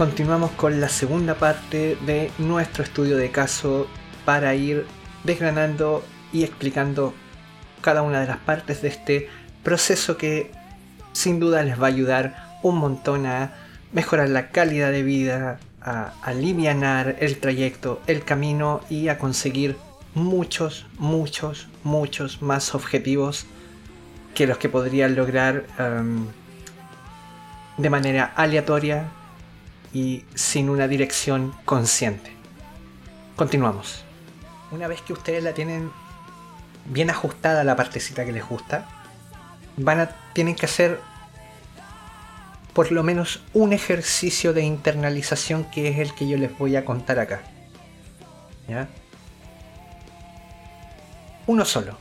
Continuamos con la segunda parte de nuestro estudio de caso para ir desgranando y explicando cada una de las partes de este proceso que sin duda les va a ayudar un montón a mejorar la calidad de vida, a aliviar el trayecto, el camino y a conseguir muchos, muchos, muchos más objetivos que los que podrían lograr um, de manera aleatoria y sin una dirección consciente. Continuamos. Una vez que ustedes la tienen bien ajustada la partecita que les gusta, van a tienen que hacer por lo menos un ejercicio de internalización que es el que yo les voy a contar acá. ¿Ya? Uno solo.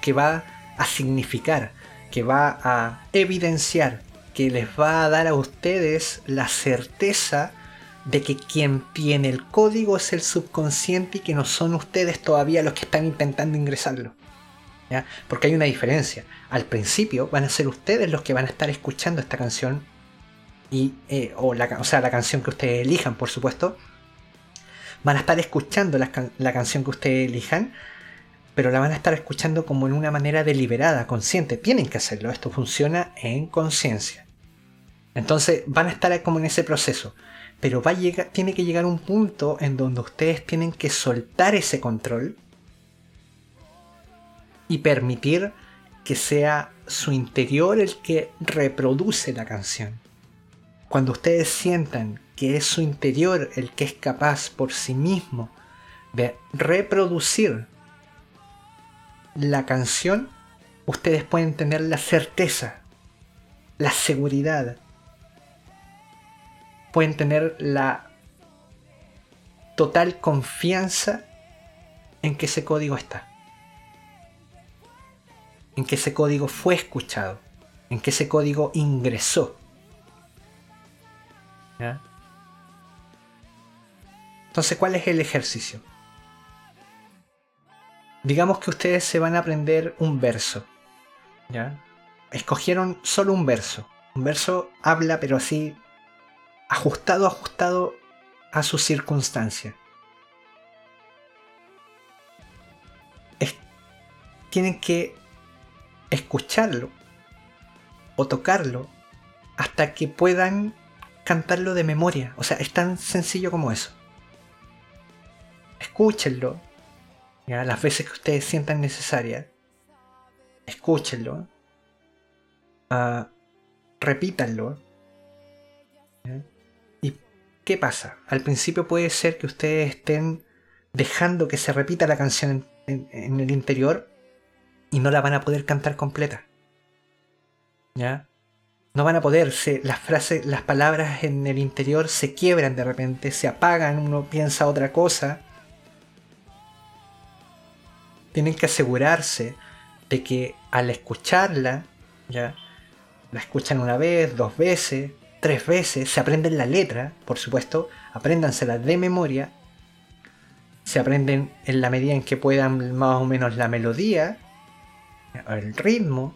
Que va a significar, que va a evidenciar, que les va a dar a ustedes la certeza de que quien tiene el código es el subconsciente y que no son ustedes todavía los que están intentando ingresarlo. Porque hay una diferencia. Al principio van a ser ustedes los que van a estar escuchando esta canción, y, eh, o, la, o sea, la canción que ustedes elijan, por supuesto. Van a estar escuchando la, la canción que ustedes elijan, pero la van a estar escuchando como en una manera deliberada, consciente. Tienen que hacerlo, esto funciona en conciencia. Entonces van a estar como en ese proceso pero va a llegar, tiene que llegar un punto en donde ustedes tienen que soltar ese control y permitir que sea su interior el que reproduce la canción. Cuando ustedes sientan que es su interior el que es capaz por sí mismo de reproducir la canción, ustedes pueden tener la certeza, la seguridad pueden tener la total confianza en que ese código está. En que ese código fue escuchado. En que ese código ingresó. Entonces, ¿cuál es el ejercicio? Digamos que ustedes se van a aprender un verso. ¿ya? Escogieron solo un verso. Un verso habla, pero así ajustado, ajustado a su circunstancia. tienen que escucharlo o tocarlo hasta que puedan cantarlo de memoria. O sea, es tan sencillo como eso. Escúchenlo. ¿ya? Las veces que ustedes sientan necesaria. Escúchenlo. Uh, repítanlo. ¿Qué pasa? Al principio puede ser que ustedes estén dejando que se repita la canción en, el interior y no la van a poder cantar completa. ¿Ya? No van a poder, las frases, las palabras en el interior se quiebran de repente, se apagan, uno piensa otra cosa. Tienen que asegurarse de que al escucharla, ya, la escuchan una vez, dos veces, tres veces, se aprenden la letra, por supuesto, apréndansela de memoria, se aprenden en la medida en que puedan más o menos la melodía, el ritmo,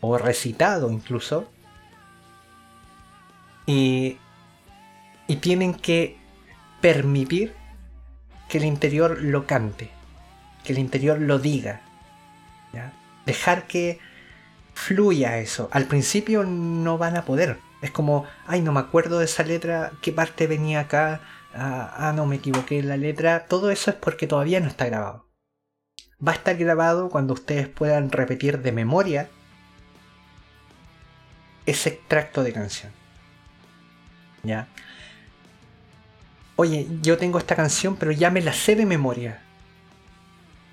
o recitado incluso, y, y tienen que permitir que el interior lo cante, que el interior lo diga, dejar que fluya eso. Al principio no van a poder, es como, ay, no me acuerdo de esa letra, qué parte venía acá, ah, ah, no me equivoqué la letra. Todo eso es porque todavía no está grabado. Va a estar grabado cuando ustedes puedan repetir de memoria ese extracto de canción. ¿Ya? Oye, yo tengo esta canción, pero ya me la sé de memoria.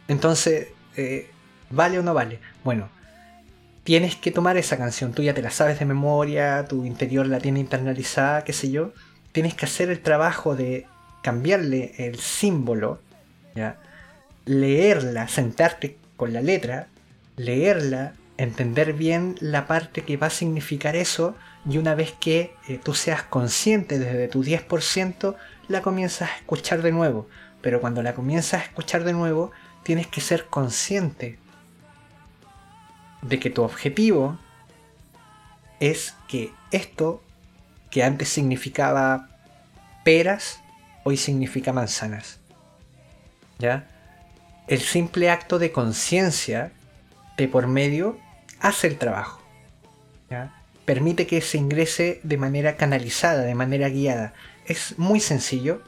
Entonces, eh, ¿vale o no vale? Bueno, tienes que tomar esa canción, tú ya te la sabes de memoria, tu interior la tiene internalizada, qué sé yo, tienes que hacer el trabajo de cambiarle el símbolo, leerla, sentarte con la letra, leerla, entender bien la parte que va a significar eso y una vez que eh, tú seas consciente desde tu 10%, la comienzas a escuchar de nuevo. Pero cuando la comienzas a escuchar de nuevo, tienes que ser consciente de que tu objetivo es que esto que antes significaba peras, hoy significa manzanas. ¿Ya? El simple acto de conciencia de por medio hace el trabajo. ¿ya? Permite que se ingrese de manera canalizada, de manera guiada. Es muy sencillo,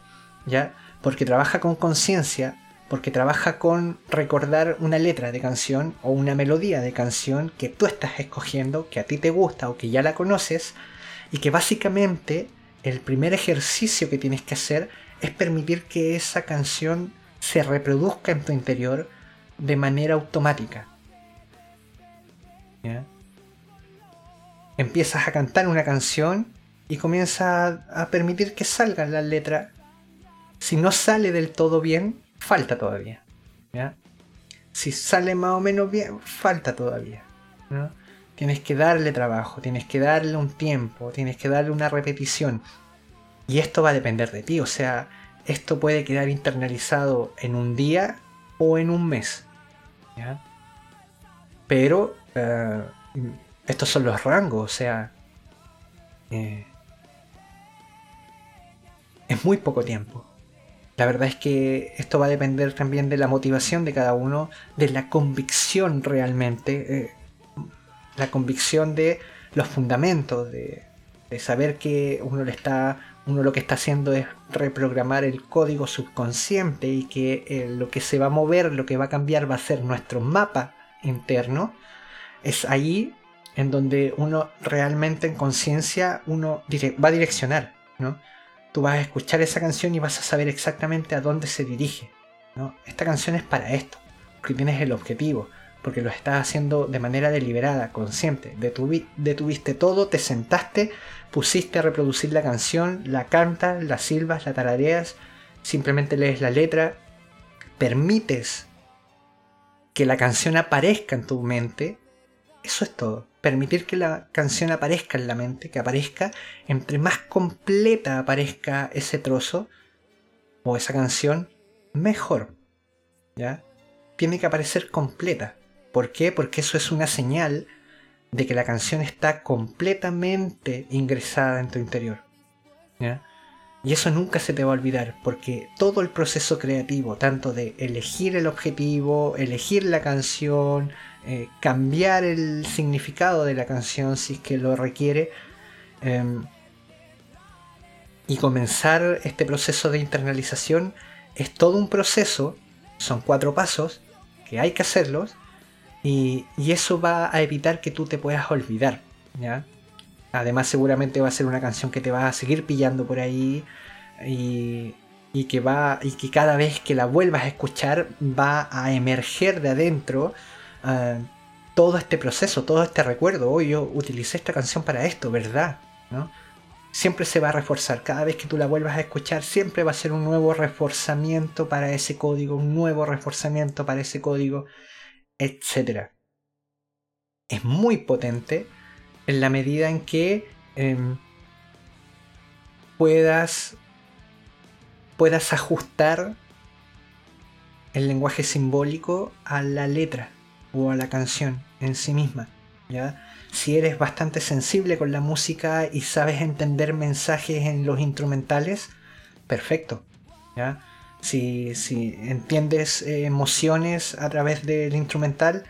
¿ya? Porque trabaja con conciencia, porque trabaja con recordar una letra de canción o una melodía de canción que tú estás escogiendo, que a ti te gusta o que ya la conoces, y que básicamente el primer ejercicio que tienes que hacer es permitir que esa canción se reproduzca en tu interior de manera automática. Empiezas a cantar una canción y comienzas a, permitir que salga la letra. Si no sale del todo bien, falta todavía. Si sale más o menos bien, falta todavía. Tienes que darle trabajo, tienes que darle un tiempo, tienes que darle una repetición. Y esto va a depender de ti, o sea, esto puede quedar internalizado en un día o en un mes. Pero eh, estos son los rangos, o sea, eh, es muy poco tiempo. La verdad es que esto va a depender también de la motivación de cada uno, de la convicción realmente. Eh, la convicción de los fundamentos, de, saber que uno le está uno lo que está haciendo es reprogramar el código subconsciente y que eh, lo que se va a mover, lo que va a cambiar va a ser nuestro mapa interno, es ahí en donde uno realmente en conciencia uno va a direccionar, ¿no? Tú vas a escuchar esa canción y vas a saber exactamente a dónde se dirige. Esta canción es para esto, porque tienes el objetivo, porque lo estás haciendo de manera deliberada, consciente. detuviste todo, te sentaste, pusiste a reproducir la canción, la cantas, la silbas, la tarareas, simplemente lees la letra, permites que la canción aparezca en tu mente. Eso es todo. Permitir que la canción aparezca en la mente, que aparezca, entre más completa aparezca ese trozo o esa canción, mejor. ¿Ya? Tiene que aparecer completa. ¿Por qué? Porque eso es una señal de que la canción está completamente ingresada en tu interior. Y eso nunca se te va a olvidar, porque todo el proceso creativo, tanto de elegir el objetivo, elegir la canción, eh, cambiar el significado de la canción si es que lo requiere, em, y comenzar este proceso de internalización, es todo un proceso, son cuatro pasos, que hay que hacerlos, y, eso va a evitar que tú te puedas olvidar, ¿ya? Además seguramente va a ser una canción que te va a seguir pillando por ahí y, que va y que cada vez que la vuelvas a escuchar va a emerger de adentro todo este proceso, todo este recuerdo. Hoy yo utilicé esta canción para esto, ¿verdad? ¿No? Siempre se va a reforzar. Cada vez que tú la vuelvas a escuchar, siempre va a ser un nuevo reforzamiento para ese código, un nuevo reforzamiento para ese código etc. Es muy potente en la medida en que em, puedas, puedas ajustar el lenguaje simbólico a la letra o a la canción en sí misma. ¿ya? Si eres bastante sensible con la música y sabes entender mensajes en los instrumentales, perfecto. ¿ya? si, si entiendes eh, emociones a través del instrumental,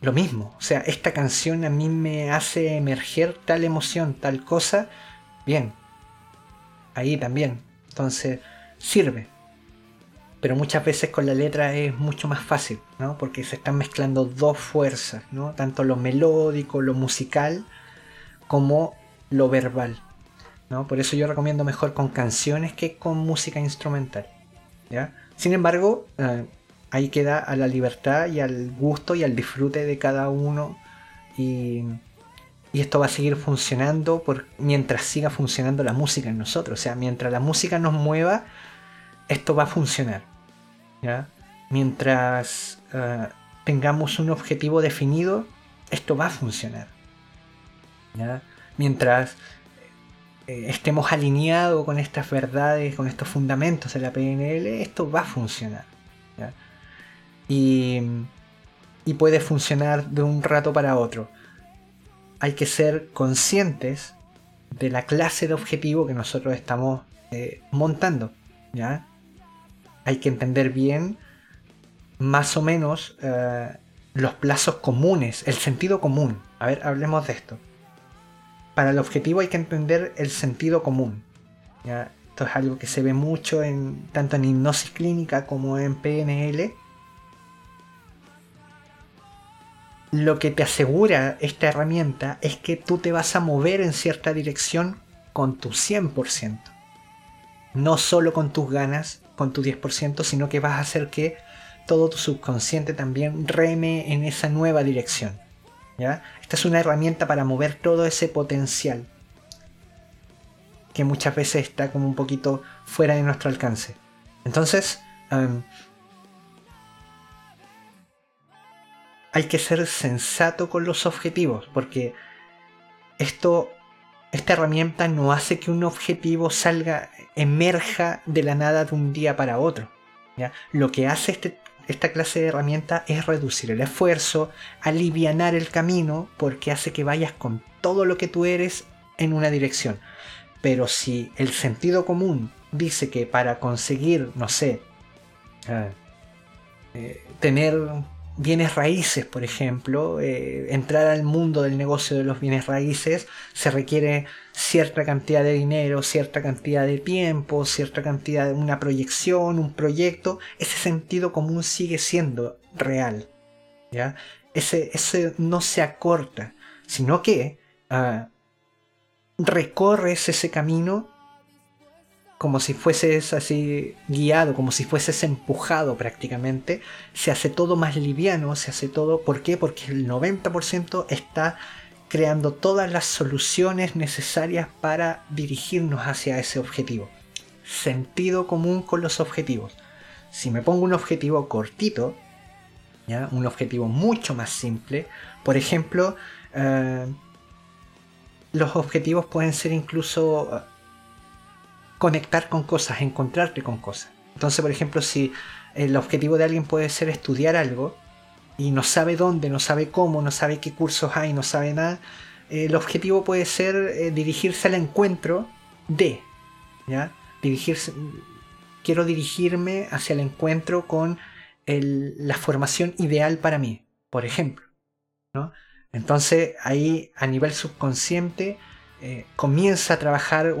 lo mismo. O sea, esta canción a mí me hace emerger tal emoción, tal cosa, bien. Ahí también. Entonces, sirve. Pero muchas veces con la letra es mucho más fácil, ¿no? Porque se están mezclando dos fuerzas, ¿no? Tanto lo melódico, lo musical, como lo verbal. ¿no? Por eso yo recomiendo mejor con canciones que con música instrumental. Sin embargo, eh, ahí queda a la libertad y al gusto y al disfrute de cada uno y, esto va a seguir funcionando por, mientras siga funcionando la música en nosotros. O sea, mientras la música nos mueva, esto va a funcionar. Mientras eh, tengamos un objetivo definido, esto va a funcionar. Mientras eh, estemos alineados con estas verdades, con estos fundamentos de la PNL, esto va a funcionar. Y, y puede funcionar de un rato para otro. Hay que ser conscientes de la clase de objetivo que nosotros estamos eh, montando. ¿ya? Hay que entender bien más o menos eh, los plazos comunes, el sentido común. A ver, hablemos de esto. Para el objetivo hay que entender el sentido común. ¿ya? Esto es algo que se ve mucho en, tanto en hipnosis clínica como en PNL. Lo que te asegura esta herramienta es que tú te vas a mover en cierta dirección con tu 100%. No solo con tus ganas, con tu 10%, sino que vas a hacer que todo tu subconsciente también reme en esa nueva dirección. ¿ya? Esta es una herramienta para mover todo ese potencial que muchas veces está como un poquito fuera de nuestro alcance. Entonces, hay que ser sensato con los objetivos, porque esto, esta herramienta no hace que un objetivo salga, emerja de la nada de un día para otro. Lo que hace este, esta clase de herramienta es reducir el esfuerzo, alivianar el camino, porque hace que vayas con todo lo que tú eres en una dirección. Pero si el sentido común dice que para conseguir, no sé, ah, eh, tener bienes raíces, por ejemplo, eh, entrar al mundo del negocio de los bienes raíces, se requiere cierta cantidad de dinero, cierta cantidad de tiempo, cierta cantidad de una proyección, un proyecto, ese sentido común sigue siendo real. ¿ya? Ese, ese no se acorta, sino que ah, recorres ese camino como si fueses así guiado, como si fueses empujado prácticamente, se hace todo más liviano, se hace todo, ¿por qué? Porque el 90% está creando todas las soluciones necesarias para dirigirnos hacia ese objetivo. Sentido común con los objetivos. Si me pongo un objetivo cortito, ¿ya? un objetivo mucho más simple, por ejemplo, eh, los objetivos pueden ser incluso conectar con cosas, encontrarte con cosas. Entonces, por ejemplo, si el objetivo de alguien puede ser estudiar algo y no sabe dónde, no sabe cómo, no sabe qué cursos hay, no sabe nada, el objetivo puede ser eh, dirigirse al encuentro de, ¿ya? Dirigirse, quiero dirigirme hacia el encuentro con la formación ideal para mí, por ejemplo, ¿no? Entonces ahí a nivel subconsciente eh, comienza a trabajar,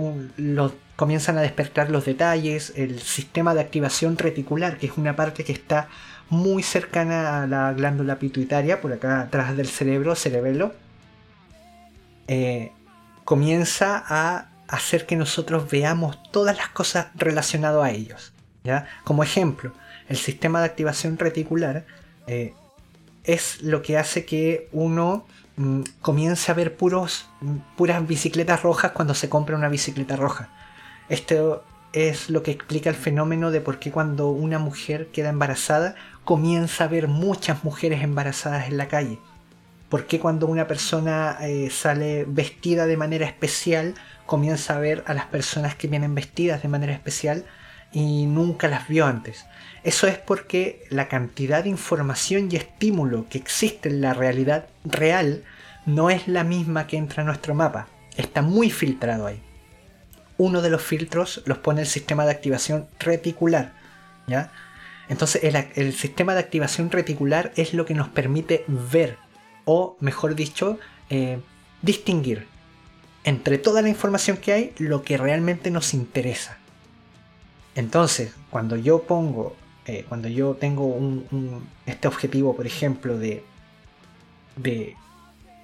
comienzan a despertar los detalles, el sistema de activación reticular, que es una parte que está muy cercana a la glándula pituitaria, por acá atrás del cerebro, cerebelo, eh, comienza a hacer que nosotros veamos todas las cosas relacionadas a ellos. ¿ya? Como ejemplo, el sistema de activación reticular eh, es lo que hace que uno mm, comience a ver puros, puras bicicletas rojas cuando se compra una bicicleta roja. Esto es lo que explica el fenómeno de por qué cuando una mujer queda embarazada comienza a ver muchas mujeres embarazadas en la calle. ¿Por qué cuando una persona eh, sale vestida de manera especial comienza a ver a las personas que vienen vestidas de manera especial y nunca las vio antes? Eso es porque la cantidad de información y estímulo que existe en la realidad real no es la misma que entra a nuestro mapa. Está muy filtrado ahí. Uno de los filtros los pone el sistema de activación reticular. ¿ya? Entonces el, sistema de activación reticular es lo que nos permite ver, o mejor dicho, eh, distinguir entre toda la información que hay lo que realmente nos interesa. Entonces, cuando yo pongo eh, cuando yo tengo este objetivo, por ejemplo, de,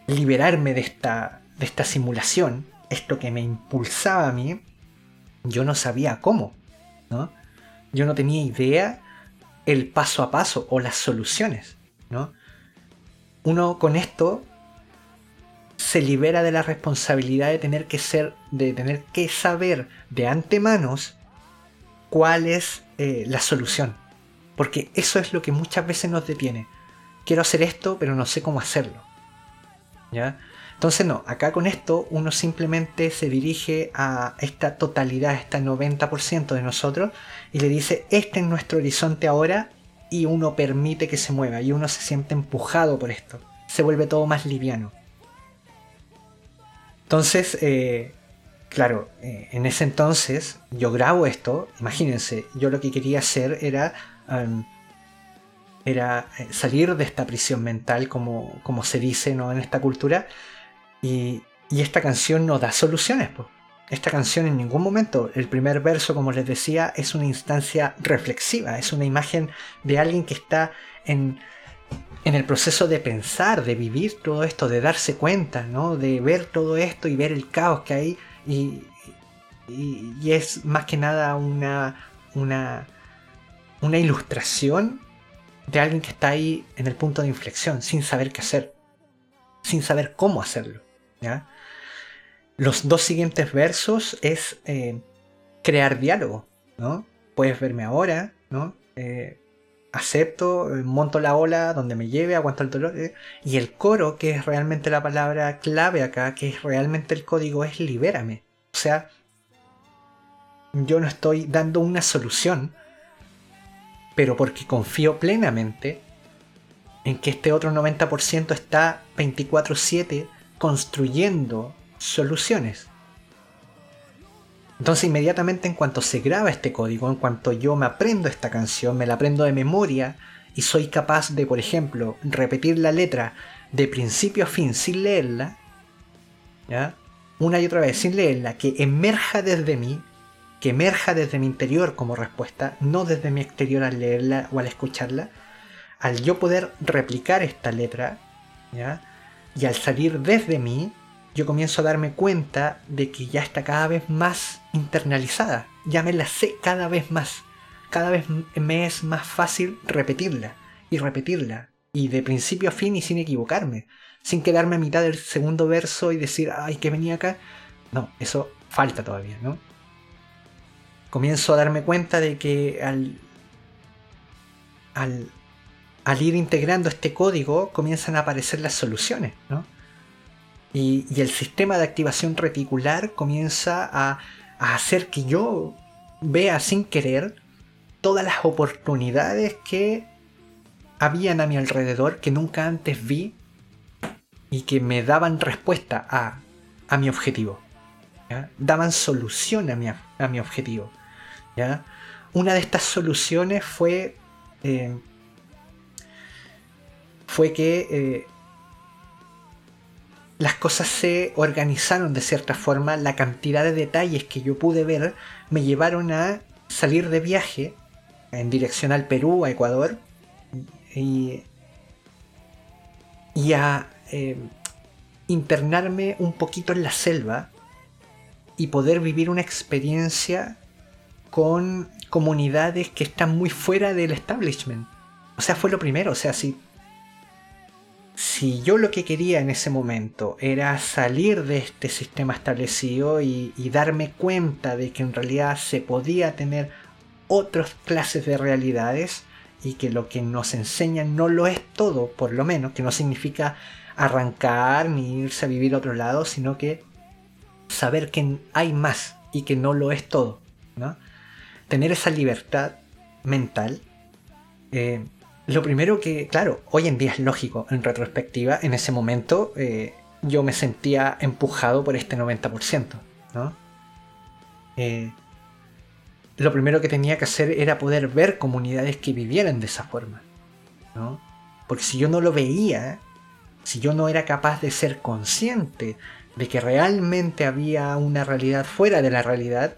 liberarme de esta simulación, esto que me impulsaba a mí, yo no sabía cómo, ¿no? Yo no tenía idea el paso a paso o las soluciones, ¿no? Uno con esto se libera de la responsabilidad de tener que ser, de tener que saber de antemanos cuál es eh, la solución. Porque eso es lo que muchas veces nos detiene. Quiero hacer esto, pero no sé cómo hacerlo. ¿Ya? Entonces no, acá con esto uno simplemente se dirige a esta totalidad, este 90% de nosotros y le dice, este es nuestro horizonte ahora y uno permite que se mueva y uno se siente empujado por esto. Se vuelve todo más liviano. Entonces, eh, claro, eh, en ese entonces yo grabo esto, imagínense, yo lo que quería hacer era, era eh, salir de esta prisión mental, como, como se dice ¿no? en esta cultura, y, esta canción no da soluciones. Esta canción en ningún momento, el primer verso, como les decía, es una instancia reflexiva, es una imagen de alguien que está en, en el proceso de pensar, de vivir todo esto, de darse cuenta, ¿no? de ver todo esto y ver el caos que hay. Y, y, es más que nada una, una, una ilustración de alguien que está ahí en el punto de inflexión, sin saber qué hacer, sin saber cómo hacerlo. Los dos siguientes versos es eh, crear diálogo. ¿no? Puedes verme ahora, ¿no? Eh, acepto, eh, monto la ola donde me lleve, aguanto el dolor. Y el coro, que es realmente la palabra clave acá, que es realmente el código, es libérame. O sea, yo no estoy dando una solución, pero porque confío plenamente en que este otro 90% está 24/7 construyendo soluciones. Entonces inmediatamente en cuanto se graba este código, en cuanto yo me aprendo esta canción, me la aprendo de memoria y soy capaz de, por ejemplo, repetir la letra de principio a fin sin leerla, una y otra vez sin leerla, que emerja desde mí, que emerja desde mi interior como respuesta, no desde mi exterior al leerla o al escucharla, al yo poder replicar esta letra, ¿ya? Y al salir desde mí, yo comienzo a darme cuenta de que ya está cada vez más internalizada, ya me la sé cada vez más, cada vez me es más fácil repetirla y repetirla, y de principio a fin y sin equivocarme, sin quedarme a mitad del segundo verso y decir, ay, que venía acá. No, eso falta todavía, ¿no? Comienzo a darme cuenta de que al, al, al ir integrando este código comienzan a aparecer las soluciones, ¿no? Y, el sistema de activación reticular comienza a, hacer que yo vea sin querer todas las oportunidades que habían a mi alrededor que nunca antes vi y que me daban respuesta a, mi objetivo. Daban solución a mi, a mi objetivo. ¿ya? Una de estas soluciones fue, eh, fue que eh, las cosas se organizaron de cierta forma, la cantidad de detalles que yo pude ver me llevaron a salir de viaje en dirección al Perú, a Ecuador, y, a eh, internarme un poquito en la selva y poder vivir una experiencia con comunidades que están muy fuera del establishment. O sea, fue lo primero, o sea, si si yo lo que quería en ese momento era salir de este sistema establecido y, darme cuenta de que en realidad se podía tener otras clases de realidades y que lo que nos enseñan no lo es todo, por lo menos, que no significa arrancar ni irse a vivir a otro lado, sino que saber que hay más y que no lo es todo. ¿no? Tener esa libertad mental eh, lo primero que, claro, hoy en día es lógico, en retrospectiva, en ese momento eh, yo me sentía empujado por este 90%, ¿no? Eh, lo primero que tenía que hacer era poder ver comunidades que vivieran de esa forma, ¿no? Porque si yo no lo veía, si yo no era capaz de ser consciente de que realmente había una realidad fuera de la realidad,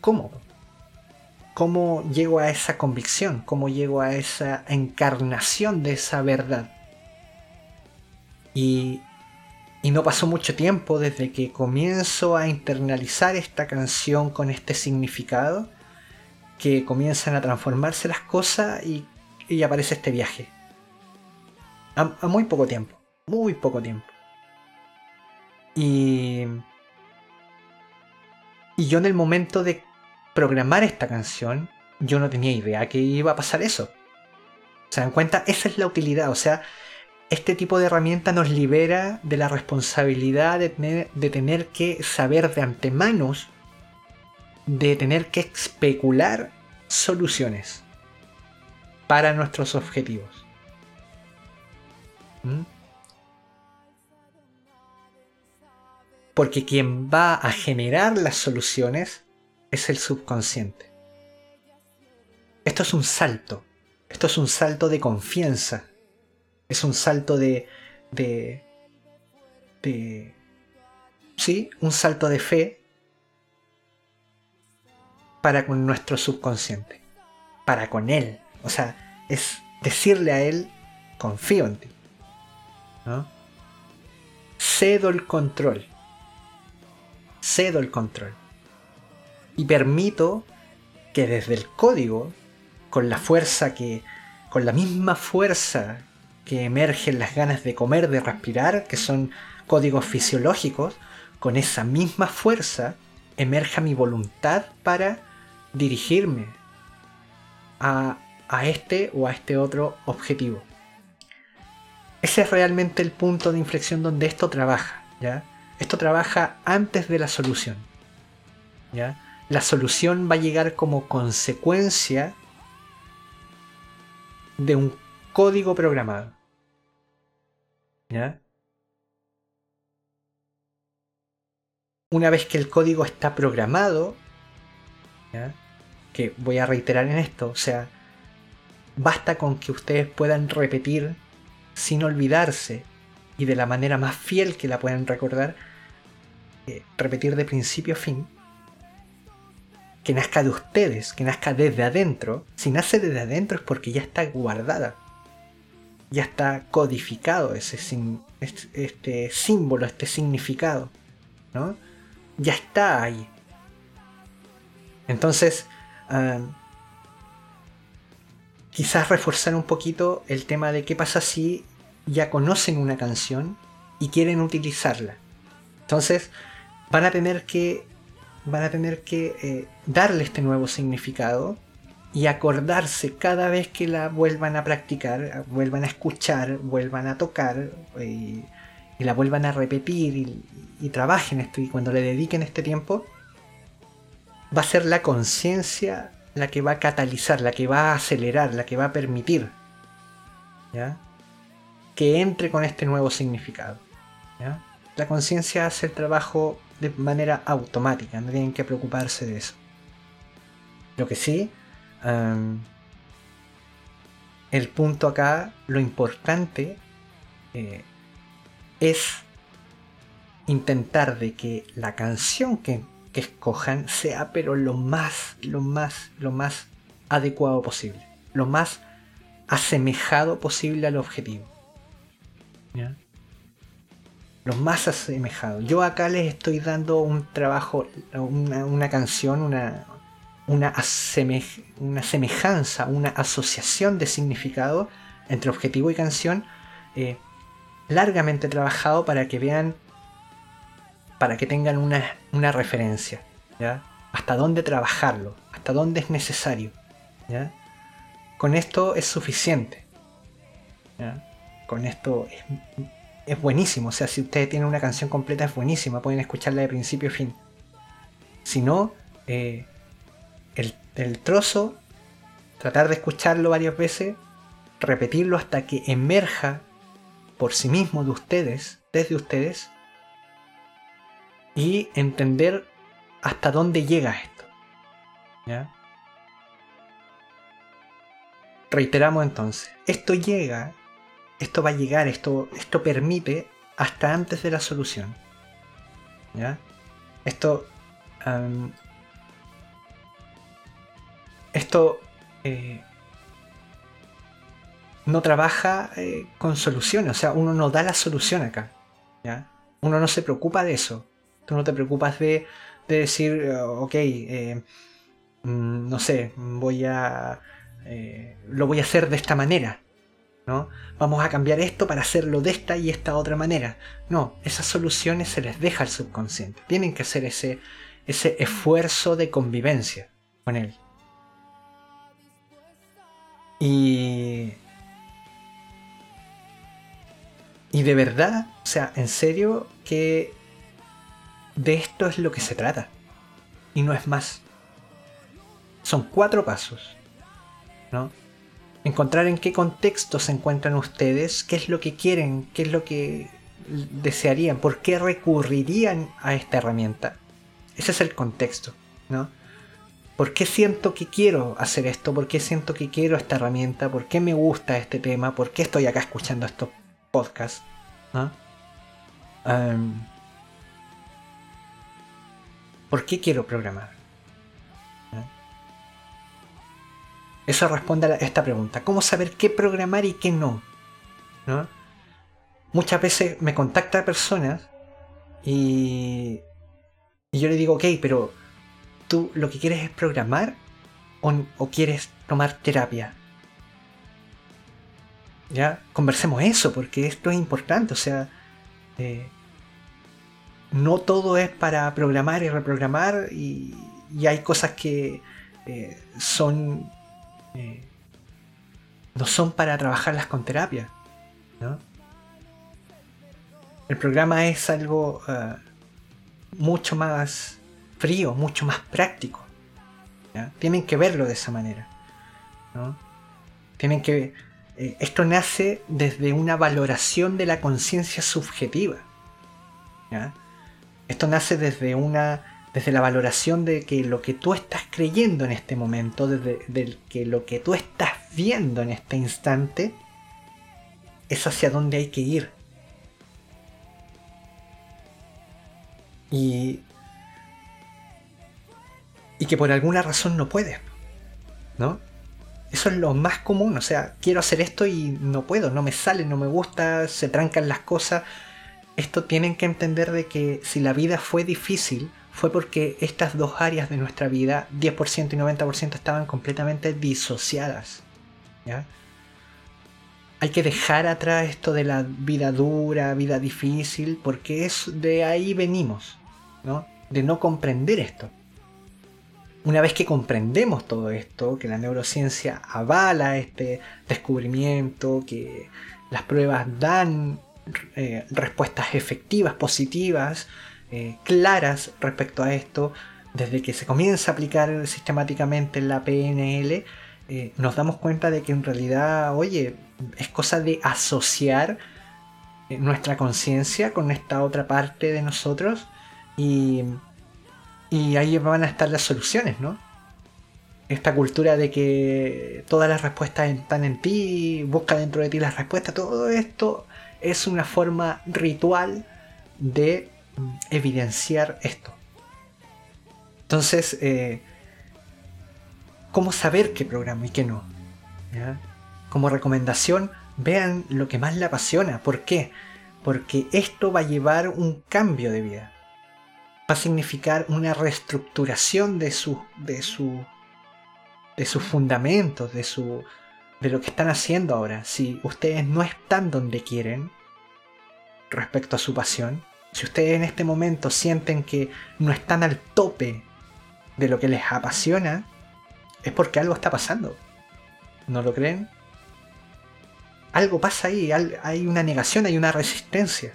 ¿cómo? Cómo llego a esa convicción, cómo llego a esa encarnación de esa verdad. Y, no pasó mucho tiempo desde que comienzo a internalizar esta canción con este significado, que comienzan a transformarse las cosas y, aparece este viaje. A, a, muy poco tiempo, muy poco tiempo. Y, y yo en el momento de programar esta canción, yo no tenía idea que iba a pasar eso. ¿Se dan cuenta? Esa es la utilidad. O sea, este tipo de herramienta nos libera de la responsabilidad de tener, que saber de antemano, de tener que especular soluciones para nuestros objetivos. ¿Mm? Porque quien va a generar las soluciones es el subconsciente. Esto es un salto. Esto es un salto de confianza. Es un salto de, de, de sí, un salto de fe para con nuestro subconsciente, para con él. O sea, es decirle a él, confío en ti. Cedo el control. Cedo el control. Y permito que desde el código, con la fuerza que, con la misma fuerza que emergen las ganas de comer, de respirar, que son códigos fisiológicos, con esa misma fuerza emerja mi voluntad para dirigirme a, este o a este otro objetivo. Ese es realmente el punto de inflexión donde esto trabaja. ¿ya? Esto trabaja antes de la solución. ¿ya? La solución va a llegar como consecuencia de un código programado. una vez que el código está programado, que voy a reiterar en esto, o sea, basta con que ustedes puedan repetir sin olvidarse y de la manera más fiel que la puedan recordar, eh, repetir de principio a fin, que nazca de ustedes, que nazca desde adentro. Si nace desde adentro es porque ya está guardada, ya está codificado ese este símbolo, este significado, ¿no? ya está ahí. Entonces, quizás reforzar un poquito el tema de qué pasa si ya conocen una canción y quieren utilizarla. Entonces, van a tener que, van a tener que eh, darle este nuevo significado y acordarse cada vez que la vuelvan a practicar, vuelvan a escuchar, vuelvan a tocar eh, y la vuelvan a repetir y, trabajen esto y cuando le dediquen este tiempo, va a ser la conciencia la que va a catalizar, la que va a acelerar, la que va a permitir que entre con este nuevo significado. La conciencia hace el trabajo de manera automática, no tienen que preocuparse de eso. Lo que sí, el punto acá, lo importante eh, es intentar de que la canción que, escojan sea pero lo más, lo más, lo más adecuado posible, lo más asemejado posible al objetivo. Lo más asemejado. Yo acá les estoy dando un trabajo, una, canción, una, una, una, semejanza, una asociación de significado entre objetivo y canción eh, largamente trabajado para que vean para que tengan una, referencia, ¿ya? Hasta dónde trabajarlo, hasta dónde es necesario, ¿ya? Con esto es suficiente, Con esto es, buenísimo, o sea, si ustedes tienen una canción completa es buenísima, pueden escucharla de principio a fin. Si no, eh, el, el trozo, tratar de escucharlo varias veces, repetirlo hasta que emerja por sí mismo de ustedes, desde ustedes, y entender hasta dónde llega esto. Reiteramos entonces, esto llega, esto va a llegar, esto, esto permite hasta antes de la solución. ¿Ya? Esto... esto eh, no trabaja eh, con soluciones, o sea, uno no da la solución acá. ¿ya? Uno no se preocupa de eso. Tú no te preocupas de, decir, eh, ok, mm, no sé, voy a... Lo voy a hacer de esta manera. ¿No? Vamos a cambiar esto para hacerlo de esta y esta otra manera. No, esas soluciones se les deja al subconsciente. Tienen que hacer ese, ese esfuerzo de convivencia con él. Y... Y de verdad, o sea, en serio que de esto es lo que se trata. Y no es más. Son cuatro pasos. ¿No? Encontrar en qué contexto se encuentran ustedes, qué es lo que quieren, qué es lo que desearían? ¿Por qué recurrirían a esta herramienta? Ese es el contexto, ¿no? ¿Por qué siento que quiero hacer esto? ¿Por qué siento que quiero esta herramienta? ¿Por qué me gusta este tema? ¿Por qué estoy acá escuchando estos podcasts? ¿Por qué quiero programar? Eso responde a esta pregunta. ¿Cómo saber qué programar y qué no? Muchas veces me contacta personas y, y yo le digo, ok, pero tú lo que quieres es programar o, quieres tomar terapia. Ya, conversemos eso, porque esto es importante. O sea, eh, no todo es para programar y reprogramar y, hay cosas que eh, son eh, no son para trabajarlas con terapia. El programa es algo mucho más frío, mucho más práctico. Tienen que verlo de esa manera. Tienen que. Eh, esto nace desde una valoración de la conciencia subjetiva. Esto nace desde una. Desde la valoración de que lo que tú estás creyendo en este momento, desde que lo que tú estás viendo en este instante, es hacia dónde hay que ir. Y y que por alguna razón no puede. ¿No? Eso es lo más común, o sea, quiero hacer esto y no puedo, no me sale, no me gusta, se trancan las cosas. Esto tienen que entender de que si la vida fue difícil, fue porque estas dos áreas de nuestra vida, 10% y 90%, estaban completamente disociadas. ¿ya? Hay que dejar atrás esto de la vida dura, vida difícil, porque es de ahí venimos, ¿no? De no comprender esto. Una vez que comprendemos todo esto, que la neurociencia avala este descubrimiento, que las pruebas dan eh, respuestas efectivas, positivas, eh, claras respecto a esto, desde que se comienza a aplicar sistemáticamente la PNL, eh, nos damos cuenta de que en realidad, oye, es cosa de asociar nuestra conciencia con esta otra parte de nosotros y y ahí van a estar las soluciones, ¿no? Esta cultura de que todas las respuestas están en ti, busca dentro de ti las respuestas, todo esto es una forma ritual de evidenciar esto. Entonces, eh, ¿cómo saber qué programa y qué no? Como recomendación, vean lo que más le apasiona. ¿Por qué? Porque esto va a llevar un cambio de vida va a significar una reestructuración de su, de su, de sus fundamentos, de su, de lo que están haciendo ahora. Si ustedes no están donde quieren respecto a su pasión, si ustedes en este momento sienten que no están al tope de lo que les apasiona, es porque algo está pasando. ¿No lo creen? Algo pasa ahí, hay una negación, hay una resistencia.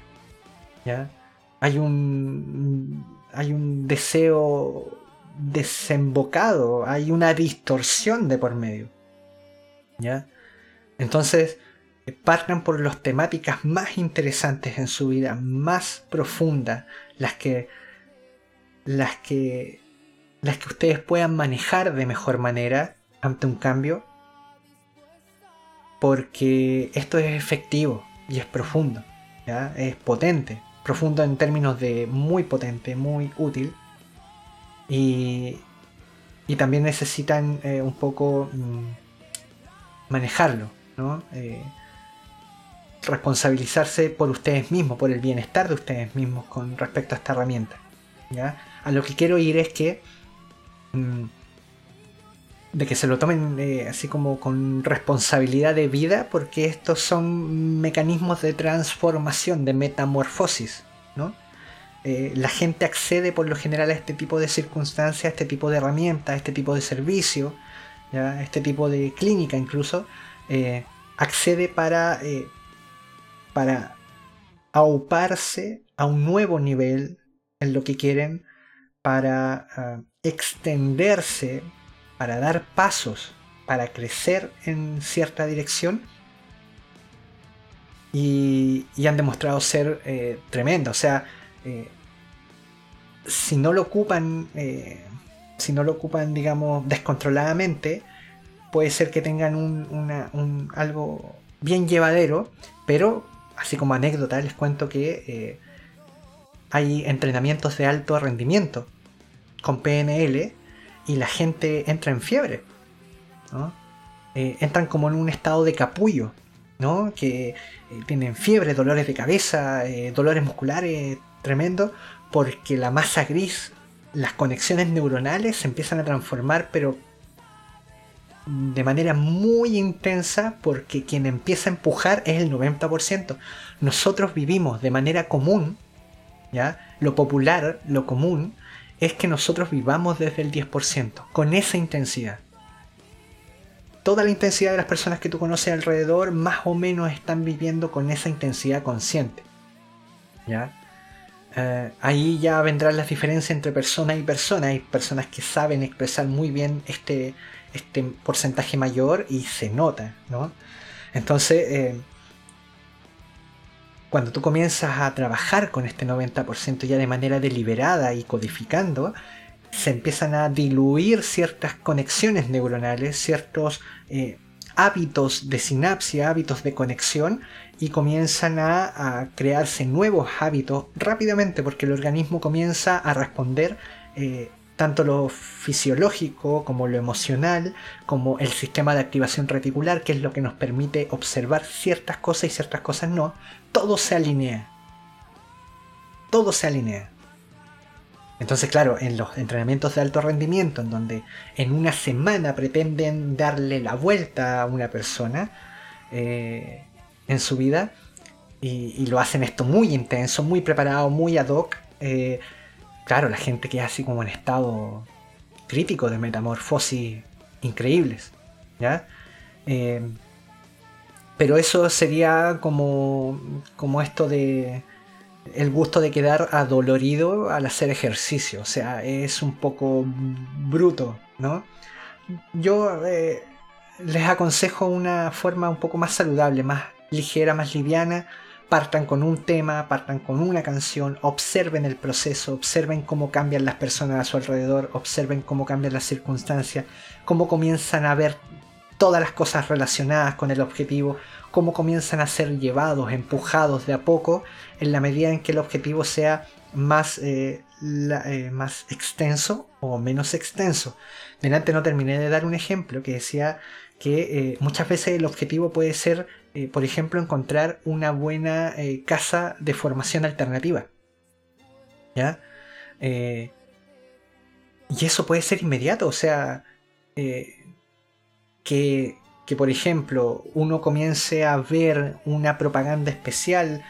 ¿ya? Hay un hay un deseo desembocado, hay una distorsión de por medio. ¿Ya? Entonces, partan por las temáticas más interesantes en su vida, más profundas, las que las que las que ustedes puedan manejar de mejor manera ante un cambio, porque esto es efectivo y es profundo, es potente profundo en términos de muy potente, muy útil. Y, y también necesitan eh, un poco mm, manejarlo, ¿no? Eh, responsabilizarse por ustedes mismos, por el bienestar de ustedes mismos con respecto a esta herramienta. ¿ya? A lo que quiero ir es que mm, de que se lo tomen eh, así como con responsabilidad de vida, porque estos son mecanismos de transformación, de metamorfosis, ¿no? Eh, la gente accede por lo general a este tipo de circunstancias, a este tipo de herramientas, a este tipo de servicio, a este tipo de clínica incluso, eh, accede para, para auparse a un nuevo nivel en lo que quieren, para ah, extenderse para dar pasos, para crecer en cierta dirección, y, han demostrado ser eh, tremendo. O sea, eh, si no lo ocupan, eh, si no lo ocupan, digamos, descontroladamente, puede ser que tengan un, algo bien llevadero, pero así como anécdota les cuento que hay entrenamientos de alto rendimiento con PNL y la gente entra en fiebre. entran como en un estado de capullo que eh, tienen fiebre, dolores de cabeza, eh, dolores musculares tremendos, porque la masa gris, las conexiones neuronales se empiezan a transformar, pero de manera muy intensa, porque quien empieza a empujar es el 90%. Nosotros vivimos de manera común, ¿ya? Lo popular, lo común, es que nosotros vivamos desde el 10%, con esa intensidad toda la intensidad de las personas que tú conoces alrededor más o menos están viviendo con esa intensidad consciente. ¿Ya? Eh, ahí ya vendrán las diferencias entre persona y persona. Hay personas que saben expresar muy bien este, este porcentaje mayor y se nota, ¿no? Entonces, eh, cuando tú comienzas a trabajar con este 90% ya de manera deliberada y codificando, se empiezan a diluir ciertas conexiones neuronales, ciertos eh, hábitos de sinapsia, hábitos de conexión, y comienzan a, crearse nuevos hábitos rápidamente porque el organismo comienza a responder eh, tanto lo fisiológico como lo emocional, como el sistema de activación reticular, que es lo que nos permite observar ciertas cosas y ciertas cosas no, todo se alinea. Todo se alinea. Entonces, claro, en los entrenamientos de alto rendimiento, en donde en una semana pretenden darle la vuelta a una persona eh, en su vida, y, lo hacen esto muy intenso, muy preparado, muy ad hoc, eh, claro, la gente queda así como en estado crítico de metamorfosis increíbles, ¿ya? Eh, pero eso sería como, como esto de el gusto de quedar adolorido al hacer ejercicio. O sea, es un poco bruto, ¿no? Yo eh, les aconsejo una forma un poco más saludable, más ligera, más liviana. Partan con un tema, partan con una canción, observen el proceso, observen cómo cambian las personas a su alrededor, observen cómo cambian las circunstancias, cómo comienzan a ver todas las cosas relacionadas con el objetivo, cómo comienzan a ser llevados, empujados de a poco, en la medida en que el objetivo sea más, eh, eh, extenso o menos extenso. Delante no terminé de dar un ejemplo que decía que eh, muchas veces el objetivo puede ser, por ejemplo, encontrar una buena casa de formación alternativa. ¿Ya? y eso puede ser inmediato, o sea, que que por ejemplo uno comience a ver una propaganda especial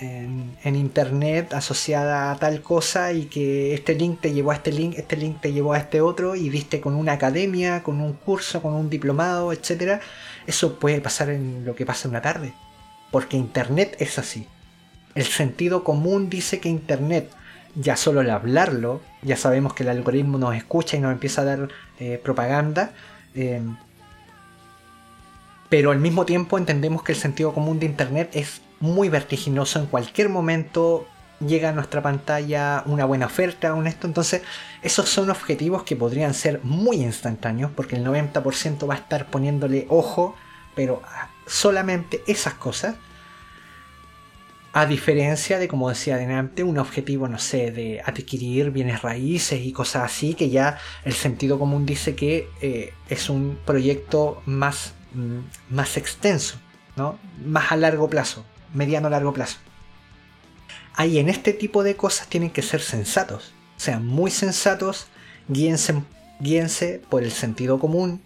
en, internet asociada a tal cosa y que este link te llevó a este link, este link te llevó a este otro y viste con una academia, con un curso, con un diplomado, etc. Eso puede pasar en lo que pasa en una tarde. Porque internet es así. El sentido común dice que internet, ya solo al hablarlo, ya sabemos que el algoritmo nos escucha y nos empieza a dar eh, propaganda. Eh, pero al mismo tiempo entendemos que el sentido común de Internet es muy vertiginoso. En cualquier momento llega a nuestra pantalla una buena oferta, un esto. Entonces, esos son objetivos que podrían ser muy instantáneos, porque el 90% va a estar poniéndole ojo, pero solamente esas cosas. A diferencia de, como decía adelante, un objetivo, no sé, de adquirir bienes raíces y cosas así, que ya el sentido común dice que eh, es un proyecto más Mm, más extenso, ¿no? más a largo plazo, mediano largo plazo. Ahí en este tipo de cosas tienen que ser sensatos, sean muy sensatos, guíense, por el sentido común.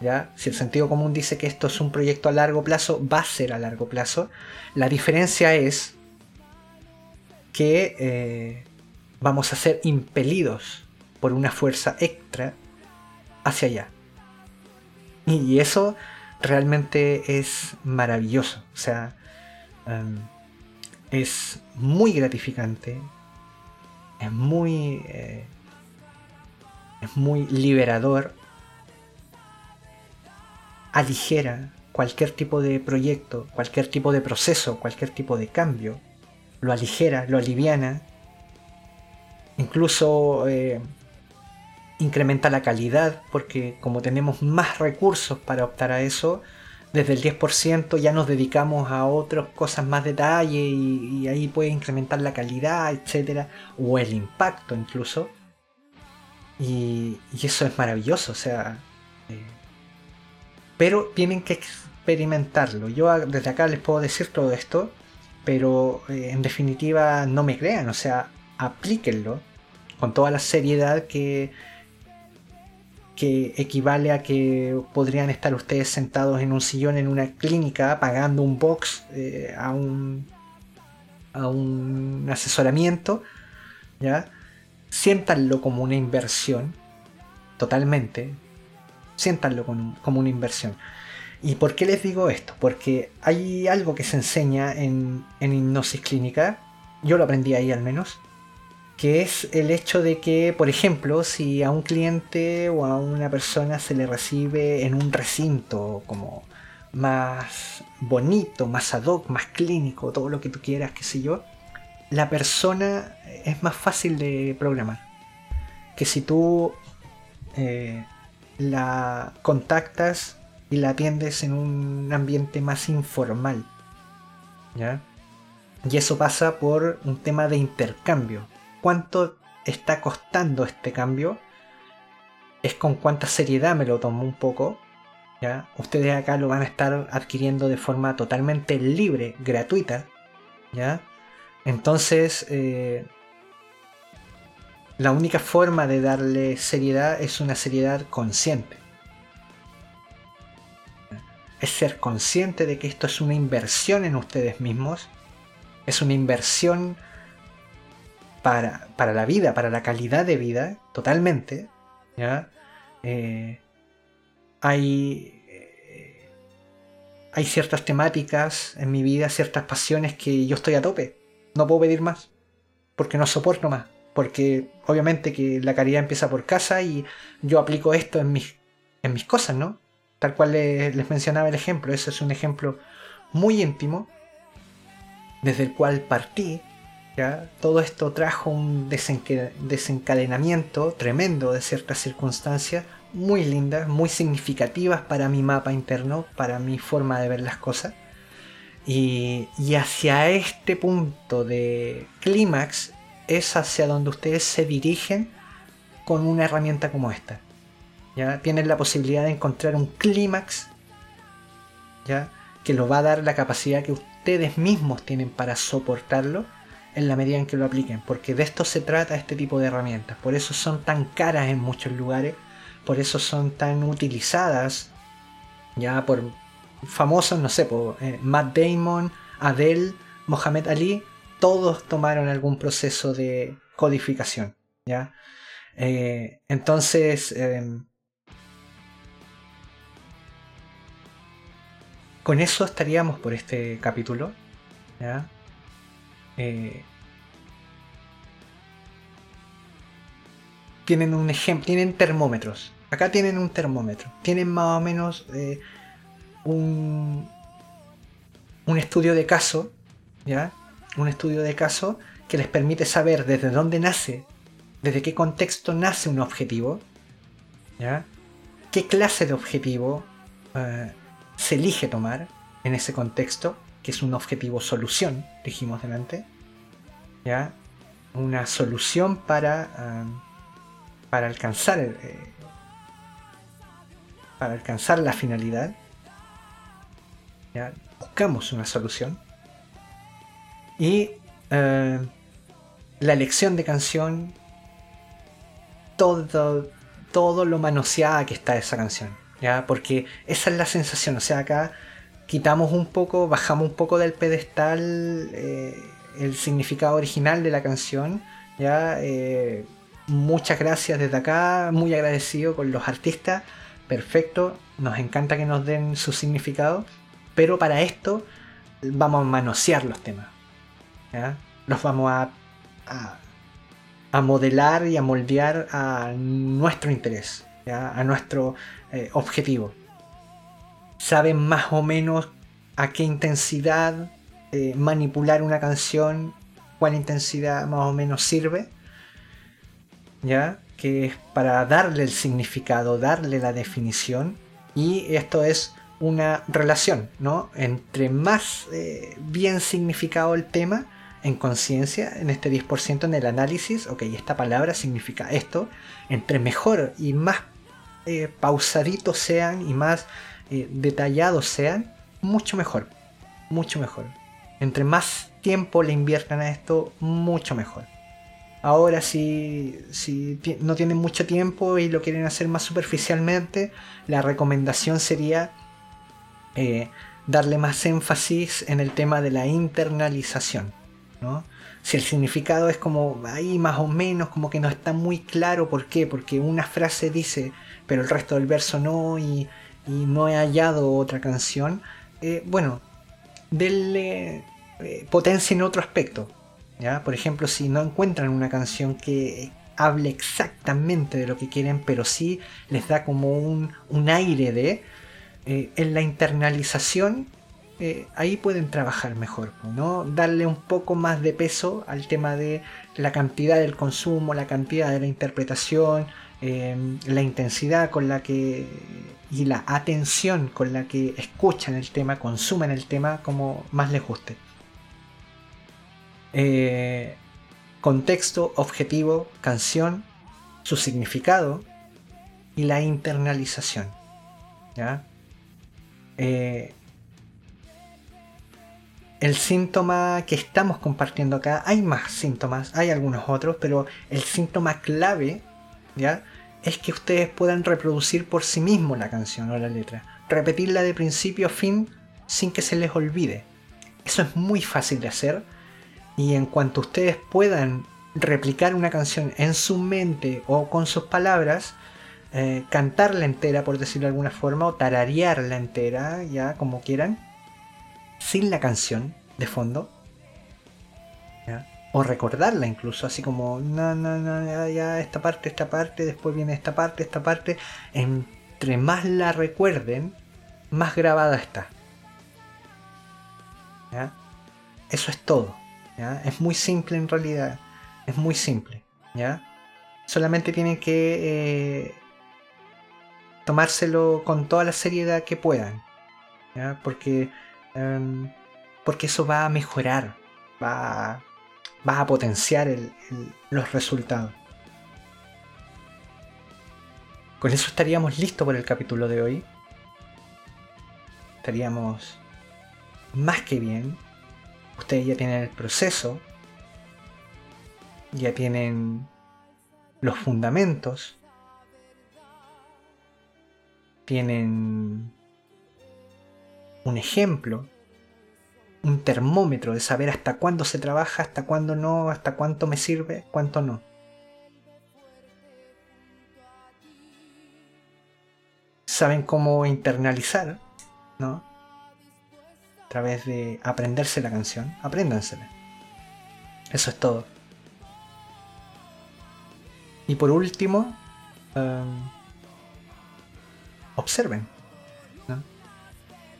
¿ya? Si el sentido común dice que esto es un proyecto a largo plazo, va a ser a largo plazo. La diferencia es que eh, vamos a ser impelidos por una fuerza extra hacia allá. Y eso realmente es maravilloso. O sea, em, es muy gratificante. Es muy. Eh, es muy liberador. Aligera cualquier tipo de proyecto, cualquier tipo de proceso, cualquier tipo de cambio, lo aligera, lo aliviana, incluso eh, incrementa la calidad, porque como tenemos más recursos para optar a eso, desde el 10% ya nos dedicamos a otras cosas más detalle y, ahí puede incrementar la calidad, etcétera, o el impacto incluso. Y, eso es maravilloso, o sea. Eh, pero tienen que experimentarlo. Yo desde acá les puedo decir todo esto, pero eh, en definitiva no me crean, o sea, aplíquenlo con toda la seriedad que, que equivale a que podrían estar ustedes sentados en un sillón en una clínica pagando un box eh, a un a un asesoramiento, ¿ya? Siéntanlo como una inversión, totalmente. Siéntanlo como una inversión. ¿Y por qué les digo esto? Porque hay algo que se enseña en, en hipnosis clínica, yo lo aprendí ahí al menos, que es el hecho de que, por ejemplo, si a un cliente o a una persona se le recibe en un recinto como más bonito, más ad hoc, más clínico, todo lo que tú quieras, qué sé yo, la persona es más fácil de programar. Que si tú eh, la contactas y la atiendes en un ambiente más informal. ¿Ya? Y eso pasa por un tema de intercambio cuánto está costando este cambio, es con cuánta seriedad me lo tomo un poco. ¿ya? Ustedes acá lo van a estar adquiriendo de forma totalmente libre, gratuita. ¿ya? Entonces, eh, la única forma de darle seriedad es una seriedad consciente. Es ser consciente de que esto es una inversión en ustedes mismos. Es una inversión para, la vida, para la calidad de vida, totalmente. ¿ya? Eh, hay, eh, hay ciertas temáticas en mi vida, ciertas pasiones que yo estoy a tope. No puedo pedir más, porque no soporto más. Porque obviamente que la caridad empieza por casa y yo aplico esto en mis, en mis cosas, ¿no? Tal cual les mencionaba el ejemplo. Ese es un ejemplo muy íntimo, desde el cual partí todo esto trajo un desencadenamiento tremendo de ciertas circunstancias muy lindas, muy significativas para mi mapa interno, para mi forma de ver las cosas. Y, hacia este punto de clímax es hacia donde ustedes se dirigen con una herramienta como esta. ¿ya? Tienen la posibilidad de encontrar un clímax ¿ya? que lo va a dar la capacidad que ustedes mismos tienen para soportarlo en la medida en que lo apliquen, porque de esto se trata este tipo de herramientas. Por eso son tan caras en muchos lugares, por eso son tan utilizadas ya por famosos, no sé, por eh, Matt Damon, Adele, Mohamed Ali, todos tomaron algún proceso de codificación. ¿ya? Eh, entonces, em, con eso estaríamos por este capítulo. ¿ya? Eh, tienen un ejemplo, tienen termómetros. Acá tienen un termómetro. Tienen más o menos eh, un, un estudio de caso, ¿ya? Un estudio de caso que les permite saber desde dónde nace, desde qué contexto nace un objetivo, ¿ya? qué clase de objetivo eh, se elige tomar en ese contexto que es un objetivo solución, dijimos delante, ¿ya? Una solución para, para alcanzar eh, para alcanzar la finalidad. ¿ya? Buscamos una solución. Y eh, la elección de canción, todo, todo lo manoseada que está esa canción. ¿ya? Porque esa es la sensación. O sea, acá quitamos un poco, bajamos un poco del pedestal eh, el significado original de la canción. ¿ya? Eh, muchas gracias desde acá, muy agradecido con los artistas. Perfecto, nos encanta que nos den su significado, pero para esto vamos a manosear los temas. ¿ya? Los vamos a, a, modelar y a moldear a nuestro interés, a nuestro eh, objetivo. Saben más o menos a qué intensidad eh, manipular una canción, cuál intensidad más o menos sirve, ¿ya? Que es para darle el significado, darle la definición, y esto es una relación, ¿no? Entre más eh, bien significado el tema, en conciencia, en este 10% en el análisis, ok, esta palabra significa esto, entre mejor y más eh, pausaditos sean y más eh, detallados sean, mucho mejor, mucho mejor. Entre más tiempo le inviertan a esto, mucho mejor. Ahora si, si no tienen mucho tiempo y lo quieren hacer más superficialmente, la recomendación sería eh, darle más énfasis en el tema de la internalización. Si el significado es como ahí más o menos, como que no está muy claro, ¿por qué? Porque una frase dice, pero el resto del verso no, y, no he hallado otra canción, eh, bueno, denle eh, potencia en otro aspecto. ¿ya? Por ejemplo, si no encuentran una canción que hable exactamente de lo que quieren, pero sí les da como un, un aire de, eh, en la internalización ahí pueden trabajar mejor, ¿no? Darle un poco más de peso al tema de la cantidad del consumo, la cantidad de la interpretación, la intensidad con la que y la atención con la que escuchan el tema, consumen el tema como más les guste. Eh, contexto, objetivo, canción, su significado y la internalización. ¿ya? Eh, el síntoma que estamos compartiendo acá, hay más síntomas, hay algunos otros, pero el síntoma clave, ¿ya? Es que ustedes puedan reproducir por sí mismos la canción o la letra. Repetirla de principio a fin sin que se les olvide. Eso es muy fácil de hacer. Y en cuanto ustedes puedan replicar una canción en su mente o con sus palabras, eh, cantarla entera, por decirlo de alguna forma, o tararearla entera, ya como quieran, sin la canción de fondo. O recordarla incluso, así como, no, no, no, ya, esta parte, esta parte, después viene esta parte, esta parte. Entre más la recuerden, más grabada está. Eso es todo. Es muy simple en realidad. Es muy simple. ¿ya? Solamente tienen que eh, tomárselo con toda la seriedad que puedan. Porque Em, porque eso va a mejorar, va, va a potenciar los resultados. Con eso estaríamos listos por el capítulo de hoy. Estaríamos más que bien. Ustedes ya tienen el proceso. Ya tienen los fundamentos. Tienen un ejemplo, un termómetro de saber hasta cuándo se trabaja, hasta cuándo no, hasta cuánto me sirve, cuánto no. Saben cómo internalizar, ¿no? A través de aprenderse la canción, apréndansela. Eso es todo. Y por último, em, observen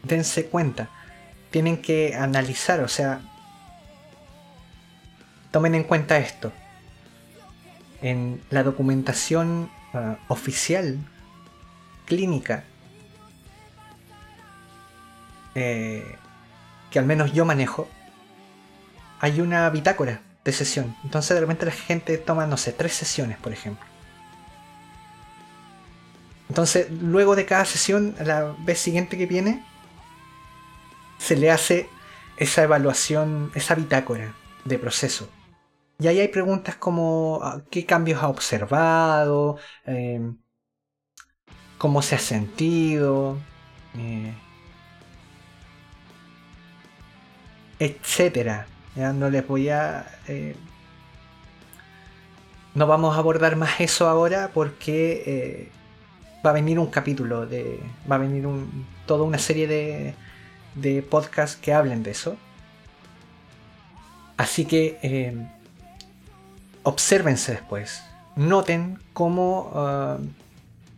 dense cuenta. Tienen que analizar, o sea, tomen en cuenta esto. En la documentación ah, oficial, clínica, eh, que al menos yo manejo, hay una bitácora de sesión. Entonces de repente la gente toma, no sé, tres sesiones, por ejemplo. Entonces, luego de cada sesión, la vez siguiente que viene, se le hace esa evaluación, esa bitácora de proceso. Y ahí hay preguntas como ah, qué cambios ha observado, em, cómo se ha sentido, eh, etcétera. No les voy a. Eh, no vamos a abordar más eso ahora porque eh, va a venir un capítulo de. Va a venir un, toda una serie de, de podcasts que hablen de eso. Así que eh, después. Noten cómo, uh,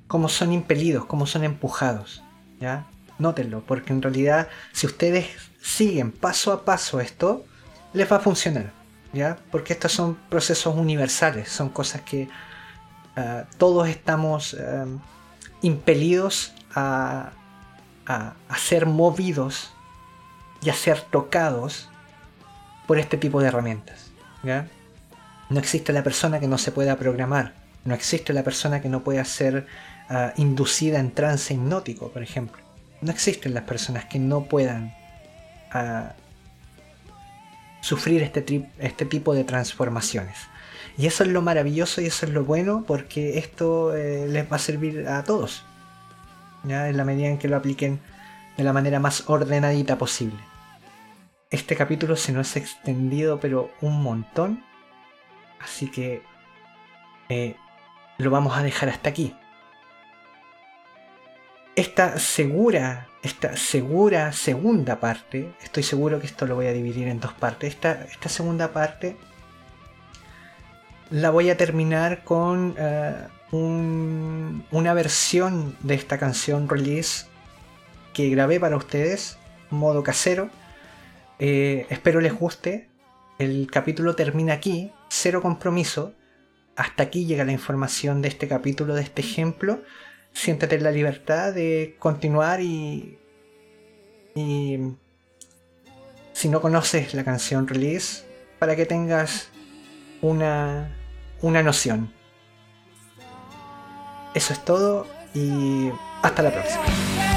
cómo, son impelidos, cómo son empujados. ¿ya? nótenlo, porque en realidad si ustedes siguen paso a paso esto, les va a funcionar, ¿ya? Porque estos son procesos universales, son cosas que ah, todos estamos em, impelidos a, a, ser movidos y a ser tocados por este tipo de herramientas. No existe la persona que no se pueda programar, no existe la persona que no pueda ser ah, inducida en trance hipnótico, por ejemplo. No existen las personas que no puedan ah, sufrir este, este tipo de transformaciones. Y eso es lo maravilloso y eso es lo bueno porque esto eh, les va a servir a todos. En la medida en que lo apliquen de la manera más ordenadita posible. Este capítulo se nos ha extendido pero un montón. Así que eh, lo vamos a dejar hasta aquí. Esta segura, esta segura segunda parte, estoy seguro que esto lo voy a dividir en dos partes. Esta, esta segunda parte la voy a terminar con una versión de esta canción release que grabé para ustedes, modo casero. Eh, espero les guste. El capítulo termina aquí, cero compromiso hasta aquí llega la información de este capítulo, de este ejemplo. Siéntate en la libertad de continuar y, y si no conoces la canción release, para que tengas una, una noción. Eso es todo y hasta la próxima.